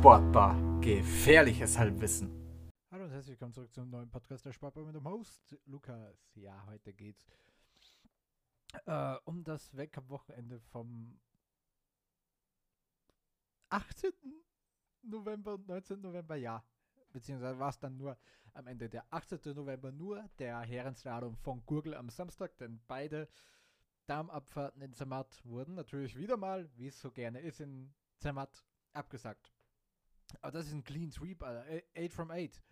Sportbar. Gefährliches Halbwissen. Hallo und herzlich willkommen zurück zum neuen Podcast der Sportbar mit dem Host Lukas. Ja, heute geht's äh, um das Weltcup-Wochenende vom 18. November und 19. November, ja. Beziehungsweise war es dann nur am Ende der 18. November nur der Herrenslalom von Gurgel am Samstag, denn beide Darmabfahrten in Zermatt wurden natürlich wieder mal, wie es so gerne ist, in Zermatt abgesagt. Aber das ist ein Clean Sweep, Alter. 8 from 8.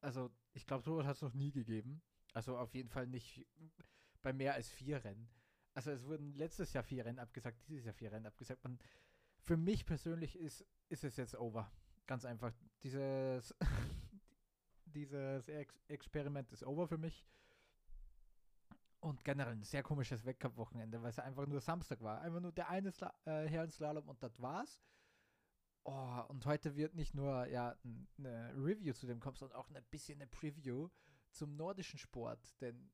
Also, ich glaube, sowas hat es noch nie gegeben. Also, auf jeden Fall nicht bei mehr als vier Rennen. Also, es wurden letztes Jahr vier Rennen abgesagt, dieses Jahr vier Rennen abgesagt. Und für mich persönlich ist, ist es jetzt over. Ganz einfach. Dieses, dieses Ex Experiment ist over für mich. Und generell ein sehr komisches Weltcup-Wochenende, weil es einfach nur Samstag war. Einfach nur der eine Sla äh, Herrenslalom und das war's. Oh, und heute wird nicht nur ja, eine Review zu dem kommen, sondern auch ein bisschen eine Preview zum nordischen Sport. Denn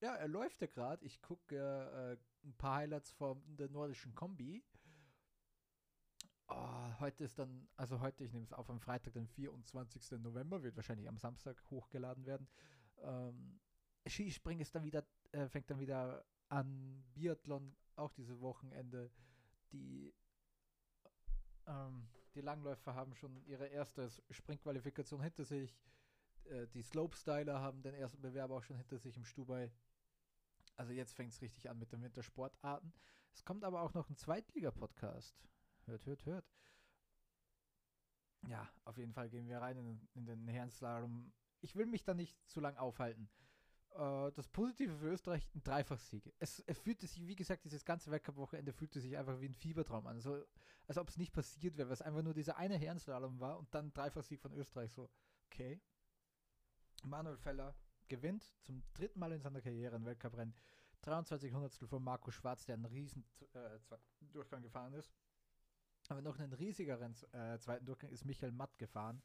ja, er läuft ja gerade. Ich gucke äh, ein paar Highlights von der nordischen Kombi. Oh, heute ist dann, also heute, ich nehme es auf am Freitag, den 24. November, wird wahrscheinlich am Samstag hochgeladen werden. Ähm, Skispringen ist dann wieder, äh, fängt dann wieder an. Biathlon auch dieses Wochenende. Die ähm, die Langläufer haben schon ihre erste Springqualifikation hinter sich. Äh, die Slopestyler haben den ersten Bewerb auch schon hinter sich im Stubai. Also jetzt fängt es richtig an mit den Wintersportarten. Es kommt aber auch noch ein Zweitliga-Podcast. Hört, hört, hört. Ja, auf jeden Fall gehen wir rein in, in den Herrenslalom. Ich will mich da nicht zu lang aufhalten. Äh, das Positive für Österreich, ein Dreifachsieg. Es, es fühlte sich, wie gesagt, dieses ganze Weltcup-Wochenende fühlte sich einfach wie ein Fiebertraum an. So, als ob es nicht passiert wäre, weil es einfach nur dieser eine Herrenslalom war und dann Dreifachsieg von Österreich. So, okay. Manuel Feller gewinnt zum dritten Mal in seiner Karriere ein Weltcuprennen. 23 Hundertstel von Marco Schwarz, der einen riesen äh, Durchgang gefahren ist. Aber noch einen riesigeren äh, zweiten Durchgang ist Michael Matt gefahren.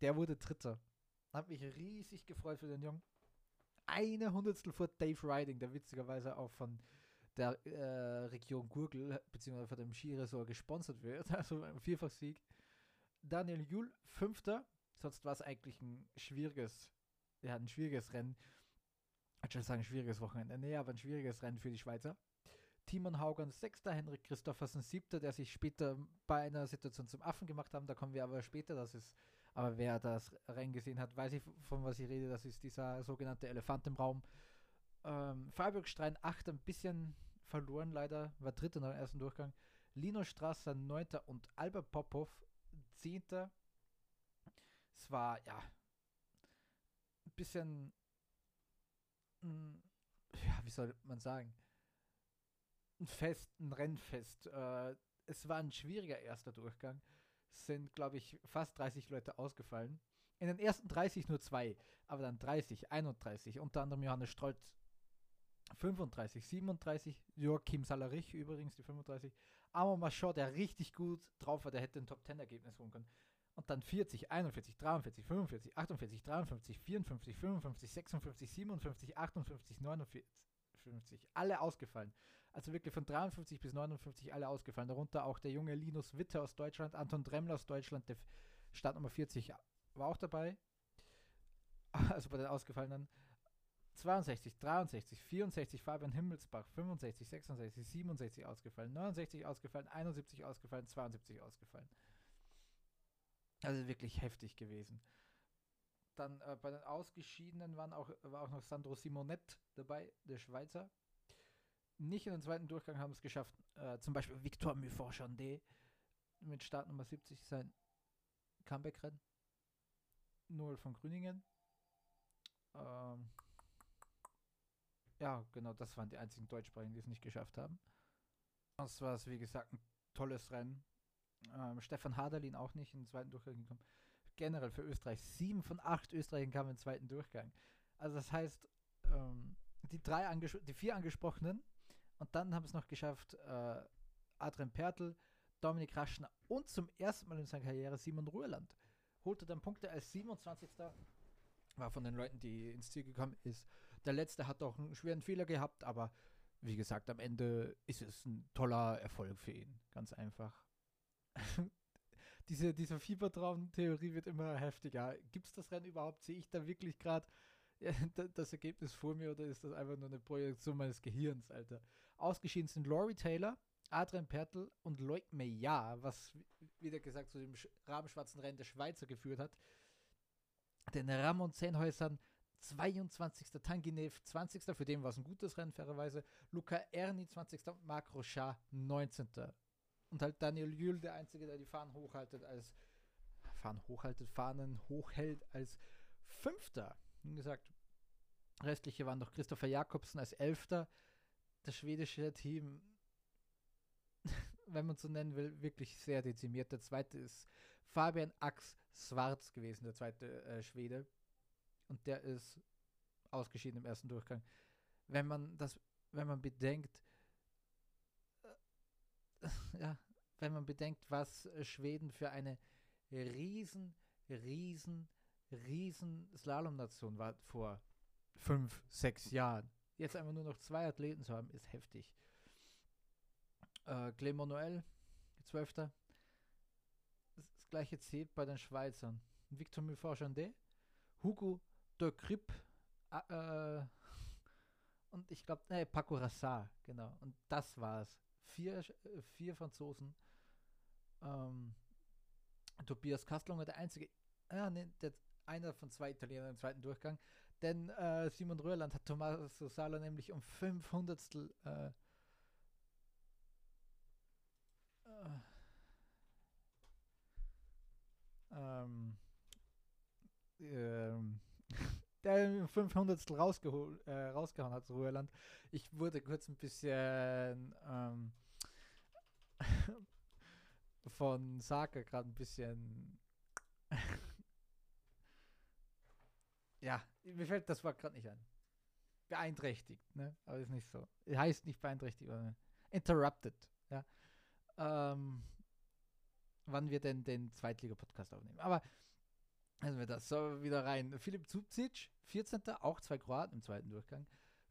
Der wurde Dritter. Hat mich riesig gefreut für den Jungen eine Hundertstel vor Dave Riding, der witzigerweise auch von der äh, Region Gurgel bzw. von dem Skiresort gesponsert wird. Also ein Vierfachsieg. Daniel Juhl, Fünfter. Sonst war es eigentlich ein schwieriges, ja, ein schwieriges Rennen. Ich würde sagen, schwieriges Wochenende. Nee, aber ein schwieriges Rennen für die Schweizer. Timon Haugen, Sechster, Henrik Christoffersen, Siebter, der sich später bei einer Situation zum Affen gemacht haben. Da kommen wir aber später. Das ist aber wer das Rennen gesehen hat, weiß ich, von was ich rede. Das ist dieser sogenannte Elefant im Raum. Ähm, Freiburg Strein 8 ein bisschen verloren leider, war dritter dem ersten Durchgang. Lino Strasser 9. und Albert Popov 10. Es war, ja, ein bisschen, mh, hm, ja, wie soll man sagen, ein Fest, ein Rennfest. Äh, es war ein schwieriger erster Durchgang sind, glaube ich, fast 30 Leute ausgefallen. In den ersten 30 nur zwei, aber dann 30, 31, unter anderem Johannes Strolz 35, 37, Joachim Salarich übrigens, die 35, Amon Machot, der richtig gut drauf war, der hätte ein Top-10-Ergebnis holen können. Und dann 40, 41, 43, 45, 48, 53, 54, 55, 56, 57, 58, 49, 50. Alle ausgefallen. Also wirklich von 53 bis 59 alle ausgefallen. Darunter auch der junge Linus Witte aus Deutschland, Anton Dremmler aus Deutschland, der Startnummer 40 war auch dabei. Also bei den Ausgefallenen. 62, 63, 64 Fabian Himmelsbach, 65, 66, 67 ausgefallen, 69 ausgefallen, 71 ausgefallen, 72 ausgefallen. Also wirklich heftig gewesen. Dann äh, bei den Ausgeschiedenen waren auch, war auch noch Sandro Simonet dabei, der Schweizer. Nicht in den zweiten Durchgang haben es geschafft, äh, zum Beispiel Victor Mufort-Chandé mit Startnummer 70 sein Comeback-Rennen. Noel von Grüningen. Ähm, ja, genau, das waren die einzigen Deutschsprachigen, die es nicht geschafft haben. Sonst war es, wie gesagt, ein tolles Rennen. Ähm, Stefan Haderlin auch nicht in den zweiten Durchgang gekommen generell für Österreich. Sieben von acht Österreichern kamen im zweiten Durchgang. Also das heißt, ähm, die, drei die vier angesprochenen und dann haben es noch geschafft, äh, Adrian Pertl, Dominik Raschner und zum ersten Mal in seiner Karriere Simon Ruhrland. Holte dann Punkte als 27. War von den Leuten, die ins Ziel gekommen ist. Der letzte hat auch einen schweren Fehler gehabt, aber wie gesagt, am Ende ist es ein toller Erfolg für ihn. Ganz einfach. diese, diese Fiebertraum-Theorie wird immer heftiger. Gibt es das Rennen überhaupt? Sehe ich da wirklich gerade das Ergebnis vor mir oder ist das einfach nur eine Projektion meines Gehirns, Alter? Ausgeschieden sind Laurie Taylor, Adrian Pertl und Loic Meillard, was wieder gesagt zu dem rabenschwarzen Rennen der Schweizer geführt hat. Den Ramon Zehnhäusern 22. Tanginev 20. Für den war es ein gutes Rennen, fairerweise. Luca Erni 20. Marc Rochard 19. Und halt Daniel Jül, der Einzige, der die Fahnen hochhaltet als Fahnen hochhaltet, Fahnen hochhält als Fünfter. Wie gesagt, restliche waren noch Christopher Jakobsen als Elfter. Das schwedische Team, wenn man so nennen will, wirklich sehr dezimiert. Der zweite ist Fabian Ax Schwarz gewesen, der zweite äh, Schwede. Und der ist ausgeschieden im ersten Durchgang. Wenn man das, wenn man bedenkt, äh, ja, wenn man bedenkt, was Schweden für eine riesen, riesen, riesen Slalomnation war vor fünf, sechs Jahren. Jetzt einfach nur noch zwei Athleten zu haben, ist heftig. Äh, Clement Noël, Zwölfter. Das gleiche zählt bei den Schweizern. Victor Muffa-Jandet, Hugo de Krip äh, und ich glaube, nee, Paco Rassar, genau. Und das war's. Vier, vier Franzosen. Ähm, Tobias Kastlonger, der einzige, ah, nee, der, einer von zwei Italienern im zweiten Durchgang. Denn äh, Simon Röhrland hat Tommaso Sala nämlich um 500 äh, äh, ähm, ähm, der 500 rausgeholt, äh, rausgehauen hat, Ruheland. Ich wurde kurz ein bisschen ähm, von Saka gerade ein bisschen ja, mir fällt das Wort gerade nicht ein. Beeinträchtigt, ne? Aber ist nicht so. Heißt nicht beeinträchtigt, oder interrupted, ja. Ähm, wann wir denn den Zweitliga-Podcast aufnehmen. Aber also wir das so wieder rein. Philipp Zubcic, 14. auch zwei Kroaten im zweiten Durchgang.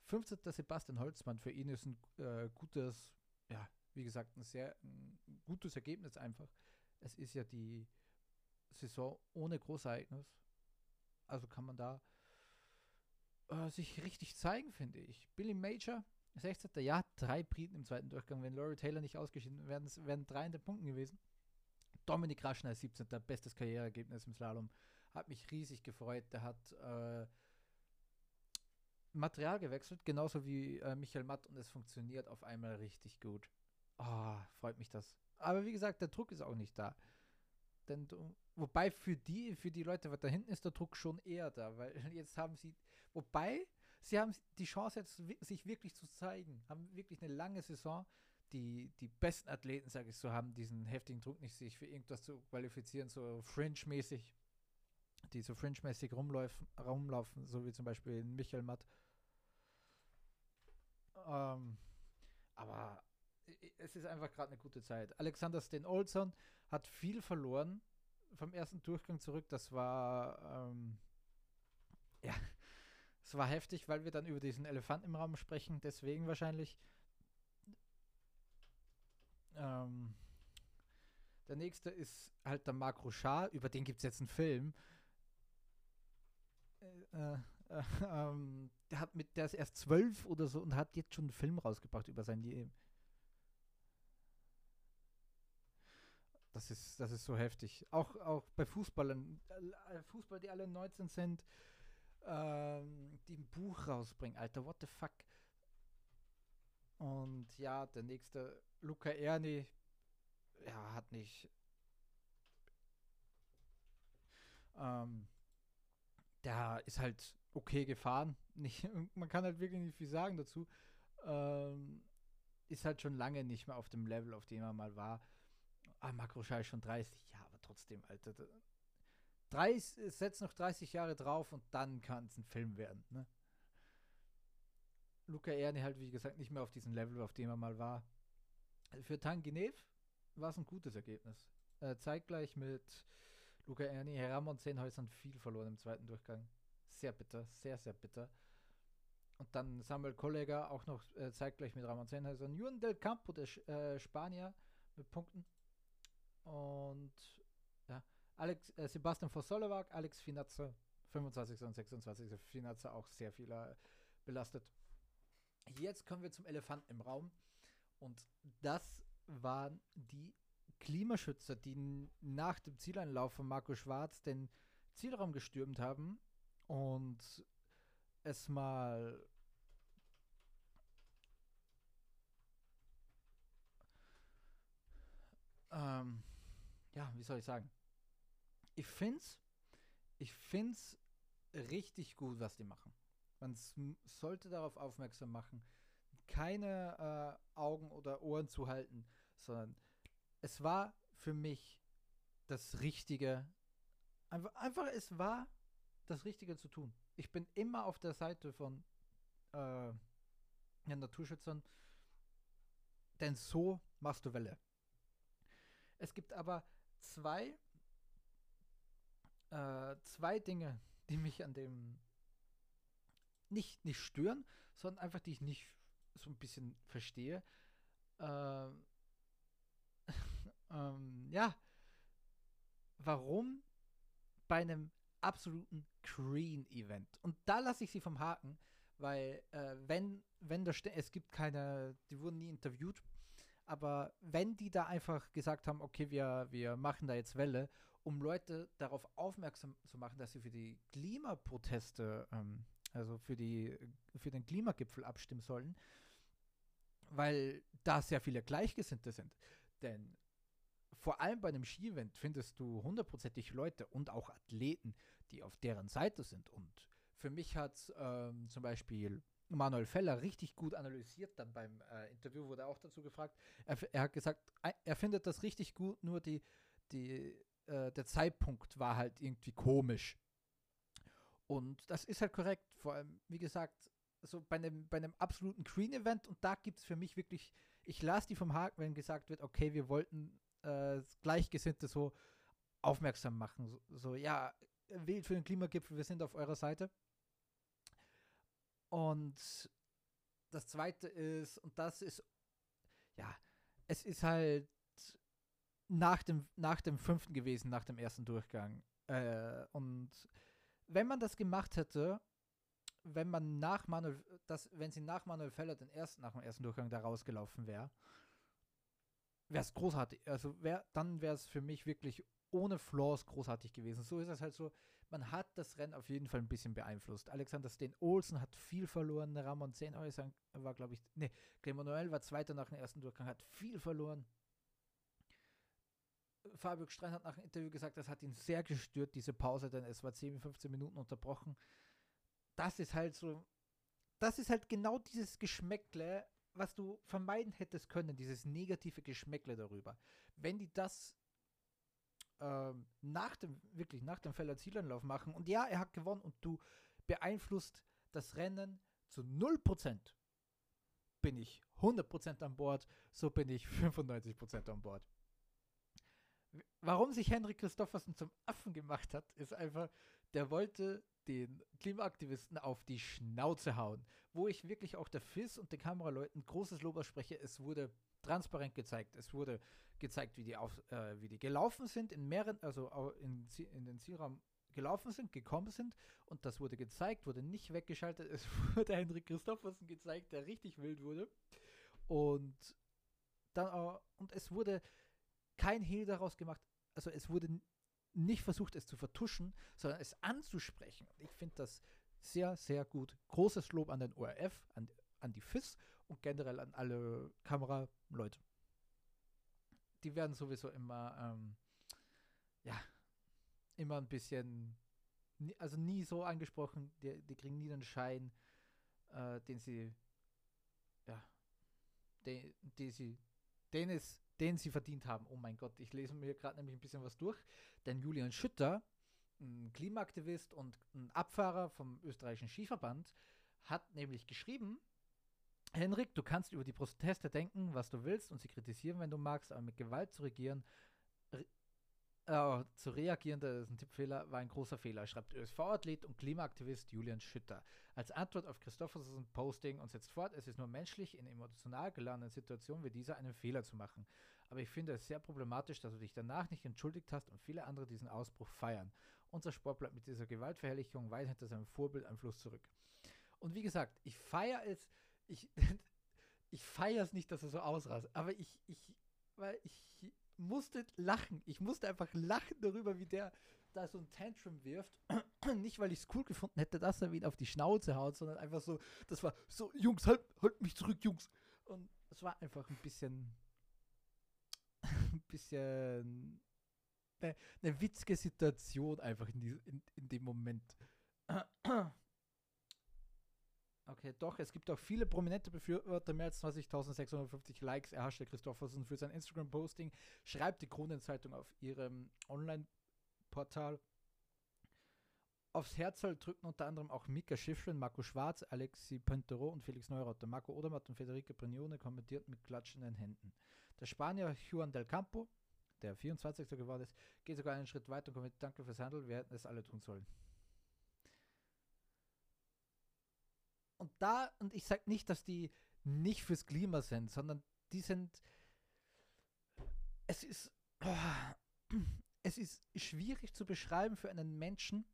15. Sebastian Holzmann, für ihn ist ein äh, gutes, ja, wie gesagt, ein sehr ein gutes Ergebnis einfach. Es ist ja die Saison ohne Großereignis. Also kann man da äh, sich richtig zeigen, finde ich. Billy Major, 16. Ja, drei Briten im zweiten Durchgang. Wenn Laurie Taylor nicht ausgeschieden wäre, wären drei in den Punkten gewesen. Dominik Raschner, 17. Bestes Karriereergebnis im Slalom. Hat mich riesig gefreut. Der hat äh, Material gewechselt, genauso wie äh, Michael Matt und es funktioniert auf einmal richtig gut. Oh, freut mich das. Aber wie gesagt, der Druck ist auch nicht da. Denn wobei für die, für die Leute da hinten ist der Druck schon eher da, weil jetzt haben sie, wobei sie haben die Chance jetzt sich wirklich zu zeigen, haben wirklich eine lange Saison. Die, die besten Athleten, sage ich so, haben diesen heftigen Druck nicht, sich für irgendwas zu qualifizieren, so Fringe-mäßig die so fringe-mäßig rumlaufen, rumlaufen, so wie zum Beispiel Michael Matt. Ähm, aber es ist einfach gerade eine gute Zeit. Alexander Sten Olson hat viel verloren vom ersten Durchgang zurück. Das war ähm, ja, es war heftig, weil wir dann über diesen Elefanten im Raum sprechen. Deswegen wahrscheinlich. Ähm, der nächste ist halt der Marc Rochard, über den gibt es jetzt einen Film. Äh, äh, ähm, der hat mit, der ist erst zwölf oder so und hat jetzt schon einen Film rausgebracht über sein Leben. Das ist, das ist so heftig. Auch, auch bei Fußballern, äh, Fußball, die alle 19 sind, ähm, die ein Buch rausbringen. Alter, what the fuck? Und ja, der nächste, Luca Erni, ja, hat nicht. Ähm, der ist halt okay gefahren. Nicht, man kann halt wirklich nicht viel sagen dazu. Ähm, ist halt schon lange nicht mehr auf dem Level, auf dem er mal war. Ah, Makroschei ist schon 30, ja, aber trotzdem, Alter. 30, setz noch 30 Jahre drauf und dann kann es ein Film werden, ne? Luca Erni halt, wie gesagt, nicht mehr auf diesem Level, auf dem er mal war. Für Tanginev war es ein gutes Ergebnis. Äh, zeitgleich mit Luca Erni, Herr Ramon Zehnhäusern viel verloren im zweiten Durchgang. Sehr bitter, sehr, sehr bitter. Und dann Samuel Kollega auch noch äh, zeitgleich mit Ramon Zehnhäusern. Juan del Campo, der äh, Spanier, mit Punkten. Und Alex, äh, Sebastian Vosolowak, Alex Finazza, 25. und 26. Finazza auch sehr viel äh, belastet. Jetzt kommen wir zum Elefanten im Raum. Und das waren die Klimaschützer, die nach dem Zieleinlauf von Marco Schwarz den Zielraum gestürmt haben und es mal ähm, ja, wie soll ich sagen? Ich find's, ich find's richtig gut, was die machen. Man sollte darauf aufmerksam machen, keine äh, Augen oder Ohren zu halten, sondern es war für mich das Richtige. Einfach, einfach es war das Richtige zu tun. Ich bin immer auf der Seite von äh, den Naturschützern, denn so machst du Welle. Es gibt aber zwei, äh, zwei Dinge, die mich an dem nicht, nicht stören, sondern einfach, die ich nicht so ein bisschen verstehe. Ähm, ähm, ja, warum bei einem absoluten Green-Event? Und da lasse ich sie vom Haken, weil äh, wenn, wenn da es gibt keine, die wurden nie interviewt, aber wenn die da einfach gesagt haben, okay, wir, wir machen da jetzt Welle, um Leute darauf aufmerksam zu machen, dass sie für die Klimaproteste, ähm, also für, die, für den Klimagipfel abstimmen sollen, weil da sehr viele Gleichgesinnte sind. Denn vor allem bei einem Ski-Event findest du hundertprozentig Leute und auch Athleten, die auf deren Seite sind. Und für mich hat ähm, zum Beispiel Manuel Feller richtig gut analysiert. Dann beim äh, Interview wurde auch dazu gefragt. Er, er, hat gesagt, er findet das richtig gut, nur die, die, äh, der Zeitpunkt war halt irgendwie komisch. Und das ist halt korrekt. Vor allem, wie gesagt, so bei einem, bei einem absoluten Green-Event und da gibt es für mich wirklich, ich lasse die vom Haken, wenn gesagt wird, okay, wir wollten äh, Gleichgesinnte so aufmerksam machen. So, so, ja, wählt für den Klimagipfel, wir sind auf eurer Seite. Und das zweite ist, und das ist, ja, es ist halt nach dem, nach dem fünften gewesen, nach dem ersten Durchgang. Äh, und wenn man das gemacht hätte, wenn man nach Manuel, das, wenn sie nach Manuel Feller den ersten, nach dem ersten Durchgang da rausgelaufen wäre, wäre es großartig. Also wär, dann wäre es für mich wirklich ohne Flaws großartig gewesen. So ist es halt so, man hat das Rennen auf jeden Fall ein bisschen beeinflusst. Alexander Sten Olsen hat viel verloren, Ramon Zehn war, glaube ich, nee, Manuel war Zweiter nach dem ersten Durchgang, hat viel verloren. Fabio Strein hat nach dem Interview gesagt, das hat ihn sehr gestört, diese Pause, denn es war 10, 15 Minuten unterbrochen. Das ist halt so, das ist halt genau dieses Geschmäckle, was du vermeiden hättest können, dieses negative Geschmäckle darüber. Wenn die das ähm, nach dem, wirklich nach dem Feller Zielanlauf machen und ja, er hat gewonnen und du beeinflusst das Rennen zu 0%, bin ich 100% an Bord, so bin ich 95% an Bord. Warum sich Henrik Christoffersen zum Affen gemacht hat, ist einfach, der wollte den Klimaaktivisten auf die Schnauze hauen. Wo ich wirklich auch der FIS und den Kameraleuten großes Lob ausspreche, es wurde transparent gezeigt. Es wurde gezeigt, wie die, auf, äh, wie die gelaufen sind, in mehreren, also in, in den Zielraum gelaufen sind, gekommen sind und das wurde gezeigt, wurde nicht weggeschaltet. Es wurde Henrik Christoffersen gezeigt, der richtig wild wurde. Und dann äh, und es wurde kein Hehl daraus gemacht. Also es wurde nicht versucht, es zu vertuschen, sondern es anzusprechen. Ich finde das sehr, sehr gut. Großes Lob an den ORF, an, an die FIS und generell an alle Kameraleute. Die werden sowieso immer, ähm, ja, immer ein bisschen, also nie so angesprochen, die, die kriegen nie den Schein, äh, den sie, ja, den, den sie, den es den sie verdient haben. Oh mein Gott, ich lese mir gerade nämlich ein bisschen was durch. Denn Julian Schütter, ein Klimaaktivist und ein Abfahrer vom österreichischen Skiverband, hat nämlich geschrieben, Henrik, du kannst über die Proteste denken, was du willst und sie kritisieren, wenn du magst, aber mit Gewalt zu regieren, äh, zu reagieren, das ist ein Tippfehler, war ein großer Fehler, schreibt ÖSV-Athlet und Klimaaktivist Julian Schütter. Als Antwort auf Christophersons Posting und setzt fort, es ist nur menschlich, in emotional geladenen Situationen wie dieser einen Fehler zu machen. Aber ich finde es sehr problematisch, dass du dich danach nicht entschuldigt hast und viele andere diesen Ausbruch feiern. Unser Sport bleibt mit dieser Gewaltverherrlichung weit hinter seinem Vorbild ein Fluss zurück. Und wie gesagt, ich feiere es, ich, ich feiere es nicht, dass er so ausrast, aber ich, ich, weil ich musste lachen. Ich musste einfach lachen darüber, wie der da so ein Tantrum wirft. nicht, weil ich es cool gefunden hätte, dass er wieder auf die Schnauze haut, sondern einfach so, das war so, Jungs, halt, halt mich zurück, Jungs. Und es war einfach ein bisschen, ein bisschen eine, eine witzige Situation einfach in, die, in, in dem Moment. Okay, doch, es gibt auch viele prominente Befürworter, mehr als 20.650 Likes erhaschte Christoffersen für sein Instagram-Posting, schreibt die Kronenzeitung auf ihrem Online-Portal. Aufs Herz drücken unter anderem auch Mika Schiffrin, Marco Schwarz, Alexi Pentero und Felix Neurauter. Marco Odermatt und Federica Brignone kommentiert mit klatschenden Händen. Der Spanier Juan del Campo, der 24. geworden ist, geht sogar einen Schritt weiter und kommentiert Danke fürs Handeln, wir hätten es alle tun sollen. Und da, und ich sage nicht, dass die nicht fürs Klima sind, sondern die sind, es ist, oh, es ist schwierig zu beschreiben für einen Menschen,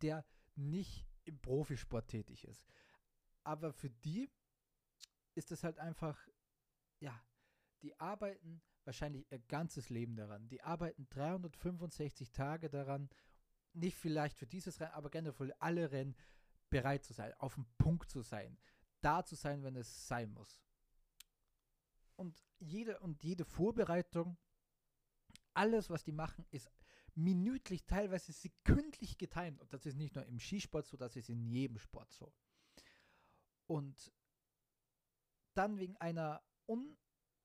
der nicht im Profisport tätig ist. Aber für die ist es halt einfach, ja, die arbeiten wahrscheinlich ihr ganzes Leben daran. Die arbeiten 365 Tage daran, nicht vielleicht für dieses Rennen, aber generell für alle Rennen bereit zu sein, auf dem Punkt zu sein, da zu sein, wenn es sein muss. Und jede und jede Vorbereitung, alles, was die machen, ist minütlich, teilweise sekündlich getimt. Und das ist nicht nur im Skisport so, das ist in jedem Sport so. Und dann wegen einer un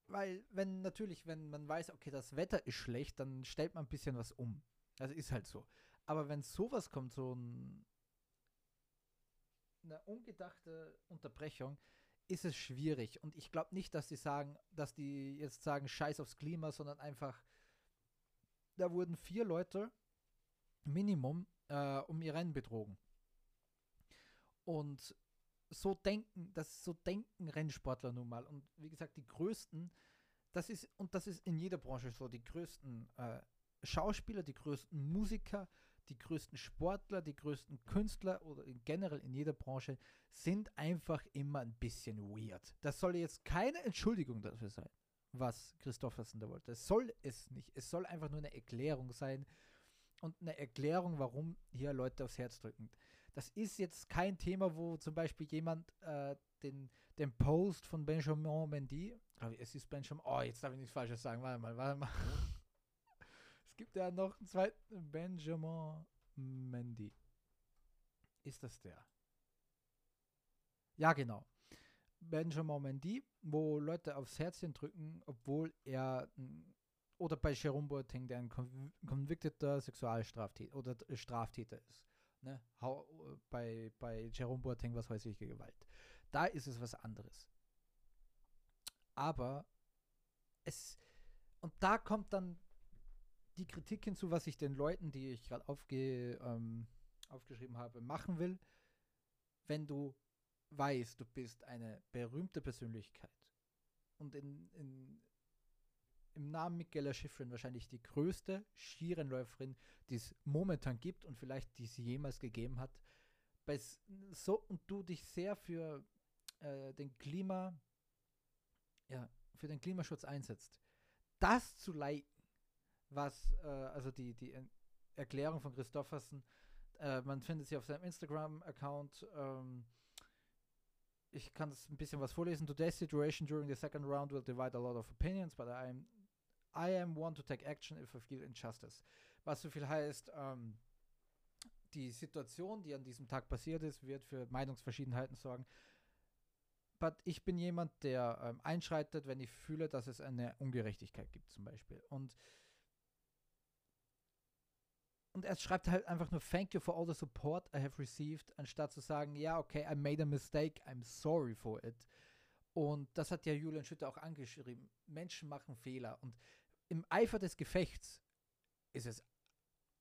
weil wenn natürlich, wenn man weiß, okay, das Wetter ist schlecht, dann stellt man ein bisschen was um. Also ist halt so. Aber wenn sowas kommt, so ein eine ungedachte Unterbrechung ist es schwierig. Und ich glaube nicht, dass die sagen, dass die jetzt sagen, scheiß aufs Klima, sondern einfach, da wurden vier Leute Minimum äh, um ihr Rennen betrogen. Und so denken, das so denken Rennsportler nun mal. Und wie gesagt, die größten, das ist, und das ist in jeder Branche so, die größten äh, Schauspieler, die größten Musiker, die größten Sportler, die größten Künstler oder generell in jeder Branche sind einfach immer ein bisschen weird. Das soll jetzt keine Entschuldigung dafür sein, was Christoffersen da wollte. Das soll es nicht. Es soll einfach nur eine Erklärung sein und eine Erklärung, warum hier Leute aufs Herz drücken. Das ist jetzt kein Thema, wo zum Beispiel jemand äh, den, den Post von Benjamin Mendy, es ist Benjamin, oh, jetzt darf ich nichts Falsches sagen, warte mal, warte mal. Es gibt ja noch einen zweiten Benjamin Mendy. Ist das der? Ja, genau. Benjamin Mendy, wo Leute aufs Herzchen drücken, obwohl er oder bei Jerome Boateng, der ein convicteter Sexualstraftäter oder Straftäter ist. Ne? Bei, bei Jerome Boateng was häusliche Gewalt. Da ist es was anderes. Aber es und da kommt dann die Kritik hinzu, was ich den Leuten, die ich gerade aufge, ähm, aufgeschrieben habe, machen will. Wenn du weißt, du bist eine berühmte Persönlichkeit und in, in, im Namen Michaela Schifrin wahrscheinlich die größte Skirennläuferin, die es momentan gibt und vielleicht die sie jemals gegeben hat, bei so und du dich sehr für äh, den Klima, ja, für den Klimaschutz einsetzt, das zu leiten, was, äh, also die, die Erklärung von Christoffersen, äh, man findet sie auf seinem Instagram-Account. Ähm, ich kann das ein bisschen was vorlesen. Today's situation during the second round will divide a lot of opinions, but I am, I am one to take action if I feel injustice. Was so viel heißt, ähm, die Situation, die an diesem Tag passiert ist, wird für Meinungsverschiedenheiten sorgen. But ich bin jemand, der ähm, einschreitet, wenn ich fühle, dass es eine Ungerechtigkeit gibt, zum Beispiel. Und und er schreibt halt einfach nur Thank you for all the support I have received, anstatt zu sagen, ja, okay, I made a mistake, I'm sorry for it. Und das hat ja Julian Schütter auch angeschrieben. Menschen machen Fehler. Und im Eifer des Gefechts ist es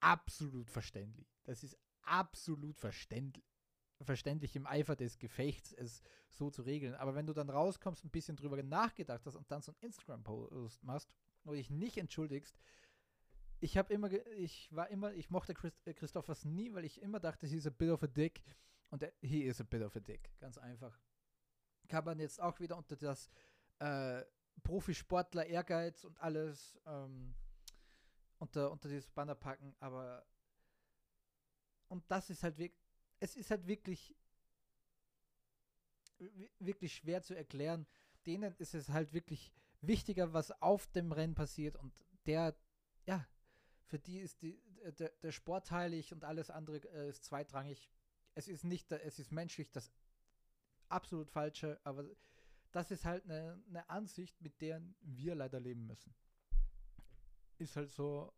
absolut verständlich. Das ist absolut verständlich. verständlich im Eifer des Gefechts, es so zu regeln. Aber wenn du dann rauskommst, ein bisschen drüber nachgedacht hast und dann so ein Instagram-Post machst, wo dich nicht entschuldigst, ich habe immer, ich war immer, ich mochte Christ, äh, Christophers nie, weil ich immer dachte, he's a bit of a dick. Und er, he is a bit of a dick. Ganz einfach. Kann man jetzt auch wieder unter das äh, Profisportler Ehrgeiz und alles ähm, unter, unter dieses Banner packen, aber und das ist halt wirklich, es ist halt wirklich wirklich schwer zu erklären. Denen ist es halt wirklich wichtiger, was auf dem Rennen passiert und der, ja, für die ist die, der, der Sport heilig und alles andere äh, ist zweitrangig. Es ist nicht, es ist menschlich das absolut Falsche, aber das ist halt eine, eine Ansicht, mit der wir leider leben müssen. Ist halt so,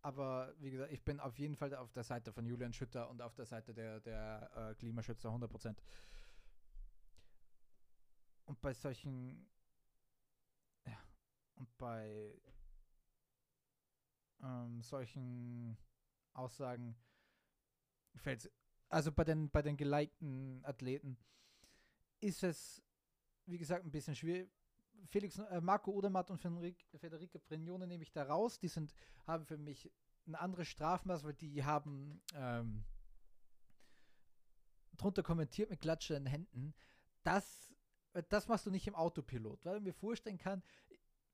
aber wie gesagt, ich bin auf jeden Fall auf der Seite von Julian Schütter und auf der Seite der, der äh, Klimaschützer 100%. Und bei solchen, ja, und bei ähm, solchen Aussagen fällt also bei den, bei den gelikten Athleten ist es, wie gesagt, ein bisschen schwierig. Felix, äh, Marco Odermatt und Federica Brignone nehme ich da raus. Die sind, haben für mich ein anderes Strafmaß, weil die haben ähm, drunter kommentiert mit klatschenden Händen. Das, das machst du nicht im Autopilot, weil ich mir vorstellen kann,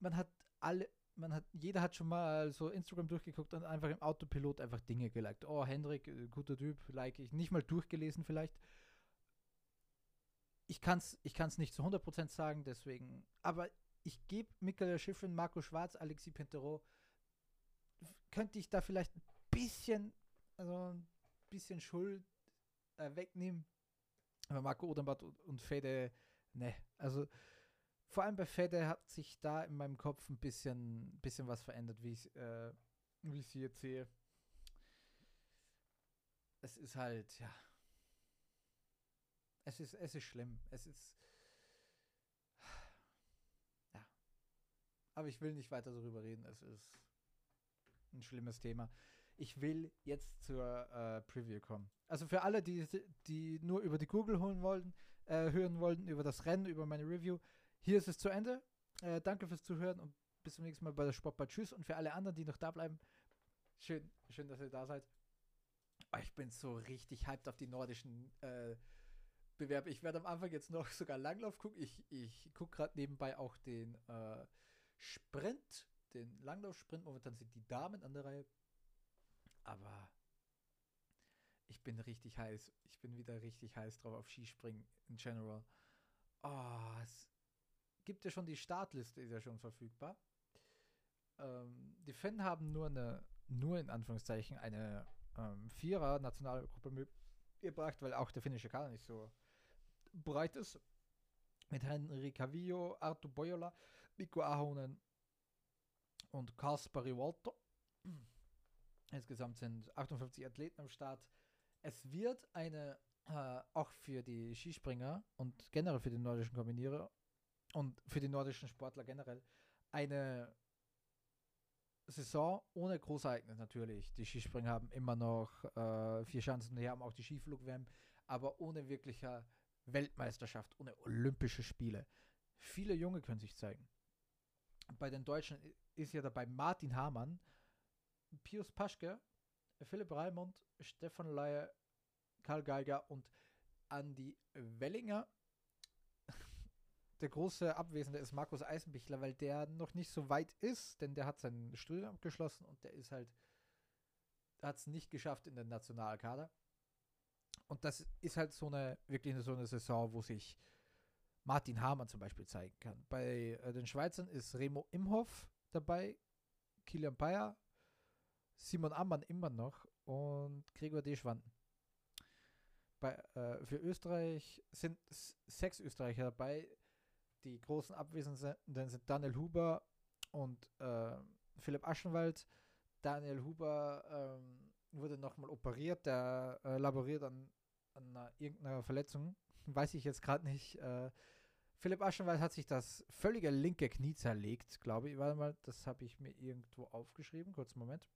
man hat alle, man hat, jeder hat schon mal so Instagram durchgeguckt und einfach im Autopilot einfach Dinge geliked. Oh, Hendrik, äh, guter Typ, like ich. Nicht mal durchgelesen vielleicht. Ich kann es ich kann's nicht zu 100% sagen, deswegen. Aber ich gebe Michael Schiffrin, Marco Schwarz, Alexis Pentero, könnte ich da vielleicht ein bisschen, also ein bisschen Schuld äh, wegnehmen. Aber Marco und, und Fede, ne, also vor allem bei Fede hat sich da in meinem Kopf ein bisschen, bisschen was verändert, wie ich äh, wie ich sie jetzt sehe. Es ist halt, ja. Es ist, es ist schlimm. Es ist. Ja. Aber ich will nicht weiter darüber reden. Es ist ein schlimmes Thema. Ich will jetzt zur äh, Preview kommen. Also für alle, die, die nur über die Google holen wollten, äh, hören wollten, über das Rennen, über meine Review, hier ist es zu Ende. Äh, danke fürs Zuhören und bis zum nächsten Mal bei der Sportball. Tschüss. Und für alle anderen, die noch da bleiben, schön, schön, dass ihr da seid. Oh, ich bin so richtig hyped auf die nordischen äh, Bewerbe. Ich werde am Anfang jetzt noch sogar Langlauf gucken. Ich, ich gucke gerade nebenbei auch den äh, Sprint, den Langlaufsprint. Momentan sind die Damen an der Reihe. Aber ich bin richtig heiß. Ich bin wieder richtig heiß drauf auf Skispringen in general. Oh, es gibt ja schon die Startliste, ist ja schon verfügbar. Ähm, die Fan haben nur eine, nur in Anführungszeichen, eine ähm, Vierer-Nationalgruppe gebracht, weil auch der finnische Kader nicht so breit ist. Mit Henry Cavillo, Artur Bojola, Mikko Ahonen und Kasperi Walter. Insgesamt sind 58 Athleten am Start. Es wird eine, äh, auch für die Skispringer und generell für die nordischen Kombinierer und für die nordischen Sportler generell eine Saison ohne Großereignis natürlich. Die Skispringer haben immer noch äh, vier Chancen, die haben auch die Skiflug-WM, aber ohne wirklicher Weltmeisterschaft, ohne Olympische Spiele. Viele Junge können sich zeigen. Bei den Deutschen ist ja dabei Martin Hamann, Pius Paschke, Philipp Raimund, Stefan Leier, Karl Geiger und Andy Wellinger der große Abwesende ist Markus Eisenbichler, weil der noch nicht so weit ist, denn der hat sein Studium abgeschlossen und der ist halt, hat es nicht geschafft in den Nationalkader. Und das ist halt so eine, wirklich so eine Saison, wo sich Martin Hamann zum Beispiel zeigen kann. Bei äh, den Schweizern ist Remo Imhoff dabei, Kilian Bayer, Simon Ammann immer noch und Gregor Deschwanden. Bei, äh, für Österreich sind sechs Österreicher dabei die großen Abwesenden sind Daniel Huber und äh, Philipp Aschenwald. Daniel Huber ähm, wurde nochmal operiert, der äh, laboriert an, an einer, irgendeiner Verletzung. Weiß ich jetzt gerade nicht. Äh, Philipp Aschenwald hat sich das völlige linke Knie zerlegt, glaube ich. Warte mal, das habe ich mir irgendwo aufgeschrieben. Kurz Moment.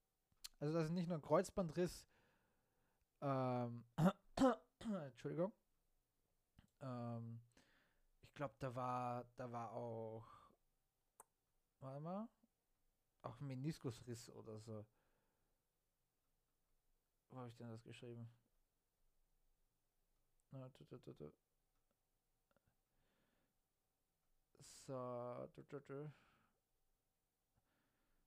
Also das ist nicht nur ein Kreuzbandriss. Ähm, Entschuldigung. Ähm, glaube, da war, da war auch, warte mal, auch Meniskusriss oder so. Wo habe ich denn das geschrieben? So,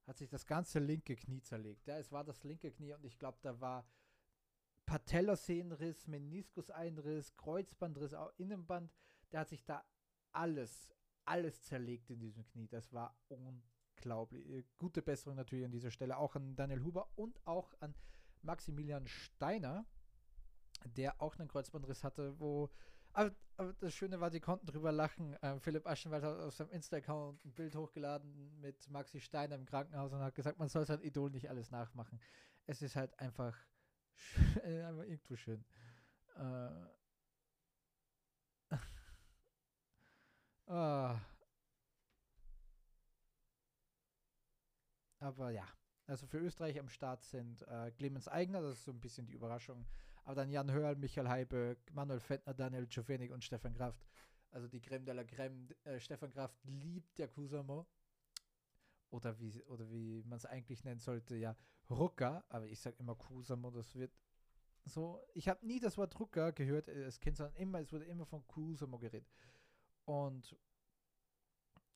hat sich das ganze linke Knie zerlegt. Ja, es war das linke Knie und ich glaube, da war Patellasehnenriss, Meniskuseinriss, Kreuzbandriss, auch Innenband. Der hat sich da alles, alles zerlegt in diesem Knie. Das war unglaublich. Äh, gute Besserung natürlich an dieser Stelle auch an Daniel Huber und auch an Maximilian Steiner, der auch einen Kreuzbandriss hatte, wo aber, aber, das Schöne war, die konnten drüber lachen. Ähm, Philipp Aschenwald hat auf seinem Insta-Account ein Bild hochgeladen mit Maxi Steiner im Krankenhaus und hat gesagt, man soll sein Idol nicht alles nachmachen. Es ist halt einfach, schön, einfach irgendwo schön. Äh, ah. Aber ja, also für Österreich am Start sind äh, Clemens Eigner, das ist so ein bisschen die Überraschung. Aber dann Jan Hörl, Michael Heiböck, Manuel Fettner, Daniel Czofenik und Stefan Kraft. Also die Creme de la Creme. Äh, Stefan Kraft liebt der Kusamo. Oder wie, oder wie man es eigentlich nennen sollte, ja, Rucker. Aber ich sage immer Kusamo, das wird so. Ich habe nie das Wort Rucker gehört äh, als Kind, sondern immer, es wurde immer von Kusamo geredet. Und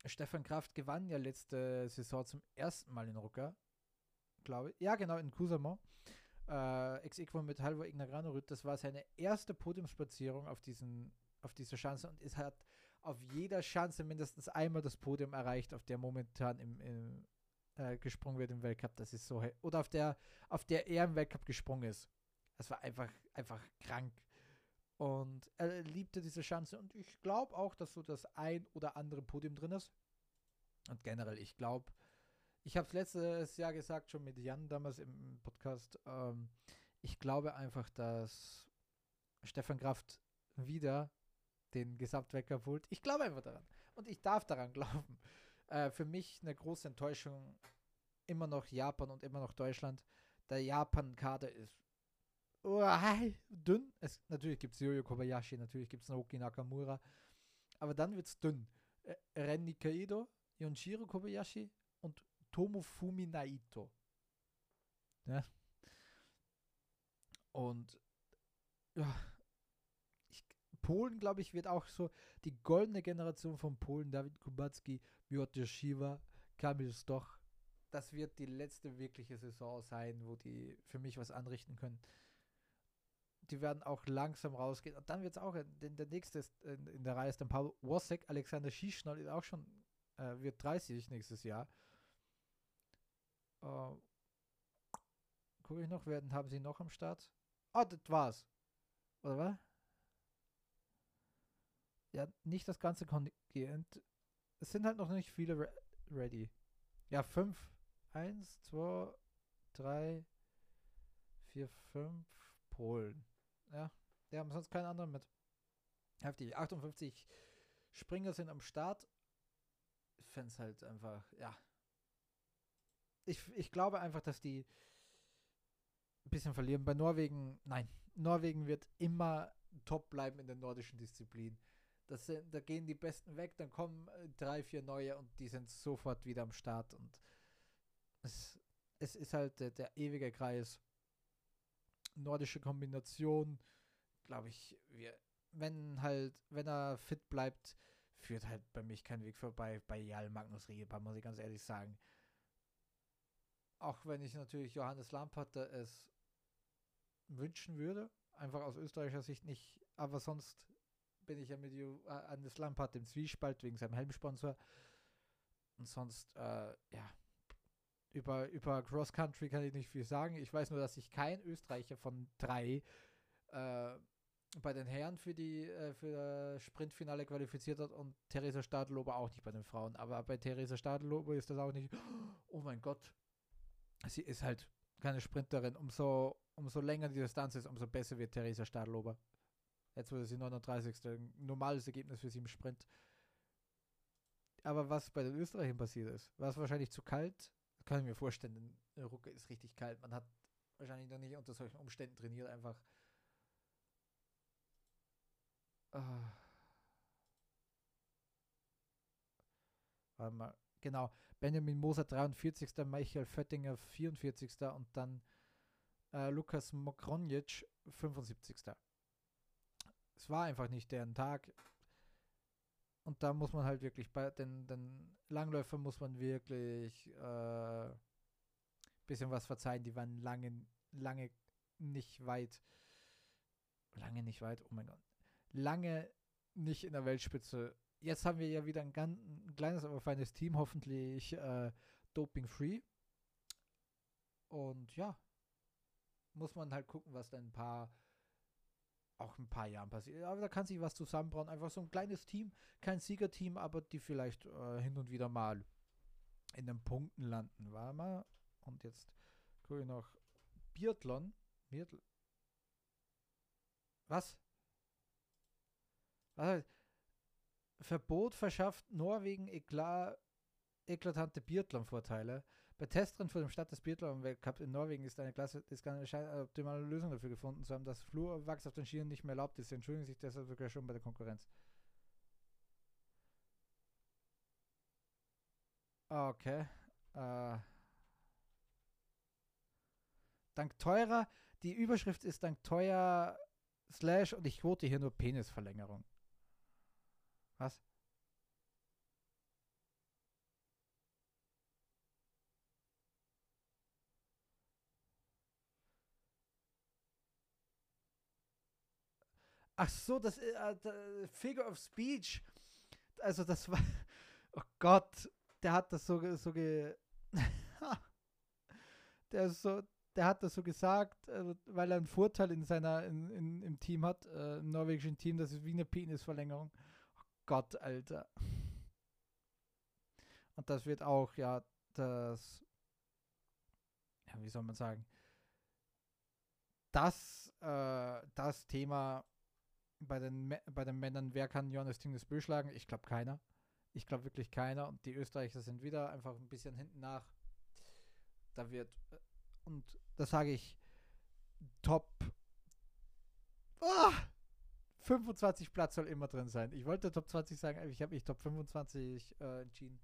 Stefan Kraft gewann ja letzte Saison zum ersten Mal in Rucker glaube ich. Ja, genau, in Kusama. Äh, ex equo mit Halvor Ignagranorüt. Das war seine erste Podiumsplatzierung auf, auf dieser Chance und es hat auf jeder Chance mindestens einmal das Podium erreicht, auf der momentan im, im äh, gesprungen wird im Weltcup. Das ist so. Oder auf der, auf der er im Weltcup gesprungen ist. Das war einfach, einfach krank. Und er liebte diese Chance. Und ich glaube auch, dass so das ein oder andere Podium drin ist. Und generell, ich glaube, ich habe es letztes Jahr gesagt, schon mit Jan damals im Podcast. Ähm, ich glaube einfach, dass Stefan Kraft wieder den Gesamtwecker holt. Ich glaube einfach daran. Und ich darf daran glauben. Äh, für mich eine große Enttäuschung immer noch Japan und immer noch Deutschland. Der Japan-Kader ist dünn. Es, natürlich gibt es Yoyo Kobayashi, natürlich gibt es Naoki Nakamura. Aber dann wird es dünn. Äh, Ren Nikaido, Yonshiro Kobayashi und Tomofumi Naito. Ja. Und ja, ich, Polen, glaube ich, wird auch so die goldene Generation von Polen, David Kubacki, Piotr Shiva, Kamil Stoch, das wird die letzte wirkliche Saison sein, wo die für mich was anrichten können. Die werden auch langsam rausgehen. Und dann wird es auch, denn der nächste ist, in, in, der Reihe ist dann Paul Wosek, Alexander Schischnall ist auch schon, äh, wird 30 nächstes Jahr. Uh, Gucke ich noch, werden haben sie noch am Start? Ah, das war's. Oder was? Ja, nicht das ganze Kontingent. Es sind halt noch nicht viele re ready. Ja, fünf. Eins, zwei, drei, vier, fünf. Polen. Ja, die haben sonst keinen anderen mit. Heftig. 58 Springer sind am Start. Ich fände es halt einfach, ja, ich, ich glaube einfach, dass die ein bisschen verlieren. Bei Norwegen, nein, Norwegen wird immer top bleiben in der nordischen Disziplin. Das sind, da gehen die Besten weg, dann kommen äh, drei, vier neue und die sind sofort wieder am Start. Und es, es ist halt der, der ewige Kreis. Nordische Kombination, glaube ich, wir, wenn halt, wenn er fit bleibt, führt halt bei mich kein Weg vorbei bei Jal Magnus Riegebar, muss ich ganz ehrlich sagen. Auch wenn ich natürlich Johannes Lampert es wünschen würde, einfach aus österreichischer Sicht nicht, aber sonst bin ich ja mit Johannes Lampert im Zwiespalt wegen seinem Helmsponsor. Und sonst, äh, ja, über, über Cross Country kann ich nicht viel sagen. Ich weiß nur, dass sich kein Österreicher von drei äh, bei den Herren für die äh, für das Sprintfinale qualifiziert hat und Theresa Stadelober auch nicht bei den Frauen. Aber bei Theresa Stadelober ist das auch nicht, oh mein Gott, sie ist halt keine Sprinterin. Umso, umso länger die Distanz ist, umso besser wird Theresa Stadlober. Jetzt wurde sie 39. Ein normales Ergebnis für sie im Sprint. Aber was bei den Österreichern passiert ist, war es wahrscheinlich zu kalt. Kann ich mir vorstellen, in Rucke ist richtig kalt. Man hat wahrscheinlich noch nicht unter solchen Umständen trainiert, einfach. Uh, warte mal. Genau. Benjamin Moser 43. Michael Föttinger 44. und dann äh, Lukas Mokronjic 75. Es war einfach nicht deren Tag. Und da muss man halt wirklich bei den, den Langläufern muss man wirklich äh, bisschen was verzeihen. Die waren lange, lange nicht weit. Lange nicht weit, oh mein Gott. Lange nicht in der Weltspitze. Jetzt haben wir ja wieder ein, ganz, ein kleines, aber feines Team, hoffentlich äh, doping-free. Und ja, muss man halt gucken, was dann ein paar, auch ein paar Jahren passiert. Aber da kann sich was zusammenbrauen. Einfach so ein kleines Team, kein Siegerteam, aber die vielleicht äh, hin und wieder mal in den Punkten landen. War mal. Und jetzt gucke ich noch Biathlon. Biathlon. Was? Was? Verbot verschafft Norwegen eklat, eklatante Biathlon-Vorteile. Bei Testrennen vor dem Start des Biathlon-Weltcup in Norwegen ist eine Klasse, ist keine optimale Lösung dafür gefunden zu haben, dass Flurwachs auf den Schienen nicht mehr erlaubt ist. Sie entschuldigen sich deshalb sogar schon bei der Konkurrenz. Okay. Äh. Dank teurer, die Überschrift ist dank teuer Slash und ich quote hier nur Penisverlängerung. Was? Ach so, das äh, äh Figure of Speech. Also das war. Oh Gott, der hat das so, so ge. der ist so, der hat das so gesagt, äh, weil er einen Vorteil in seiner, in, in, im Team hat, äh, im norwegischen Team, das ist wie eine Penisverlängerung. Oh Gott, Alter. Und das wird auch, ja, das, ja, wie soll man sagen, das, äh, das Thema bei den, bei den Männern, wer kann Johannes Tingnes Bö schlagen? Ich glaube keiner. Ich glaube wirklich keiner. Und die Österreicher sind wieder einfach ein bisschen hinten nach. Da wird, äh, und das sage ich, Top oh, 25 Platz soll immer drin sein. Ich wollte Top 20 sagen, ich habe mich Top 25 äh, entschieden.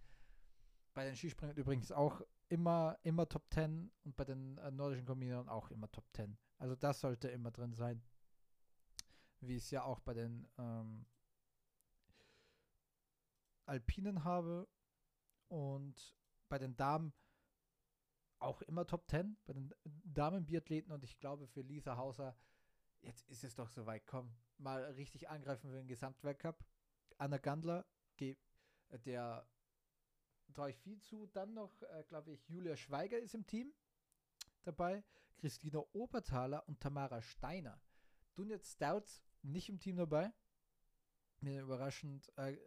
Bei den Skispringern übrigens auch immer, immer Top 10 und bei den äh, nordischen Kombinierern auch immer Top 10. Also das sollte immer drin sein wie ich es ja auch bei den ähm, Alpinen habe und bei den Damen auch immer Top 10, bei den Damen-Biathleten und ich glaube für Lisa Hauser, jetzt ist es doch soweit, komm, mal richtig angreifen für den Gesamtweltcup. Anna Gandler, der traue ich viel zu. Dann noch, äh, glaube ich, Julia Schweiger ist im Team dabei, Christina Oberthaler und Tamara Steiner. Dunja Stouts nicht im Team dabei. Mir überraschend. Äh,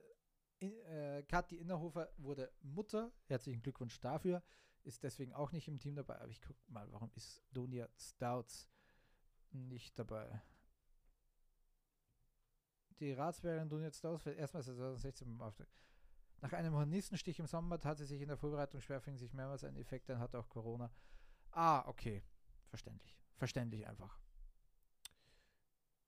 äh, Kathi Innerhofer wurde Mutter. Herzlichen Glückwunsch dafür. Ist deswegen auch nicht im Team dabei. Aber ich gucke mal, warum ist Donia Stouts nicht dabei? Die Ratsbergerin Donia Stouts wird erstmals 2016 beim Auftritt. Nach einem Hornistenstich im Sommer tat sie sich in der Vorbereitung schwer, fing sich mehrmals ein Effekt, dann hatte auch Corona. Ah, okay. Verständlich. Verständlich einfach.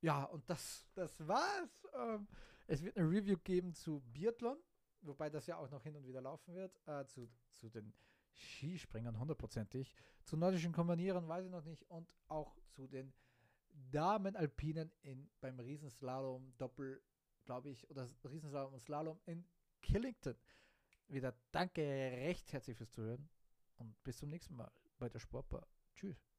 Ja, und das, das war's. Ähm, es wird eine Review geben zu Biathlon, wobei das ja auch noch hin und wieder laufen wird. Äh, zu, zu den Skispringern hundertprozentig. Zu nordischen Kombinieren weiß ich noch nicht. Und auch zu den Damen-Alpinen in, beim Riesenslalom Doppel, glaube ich, oder Riesenslalom und Slalom in Killington. Wieder danke recht herzlich fürs Zuhören und bis zum nächsten Mal bei der Sportbar. Tschüss.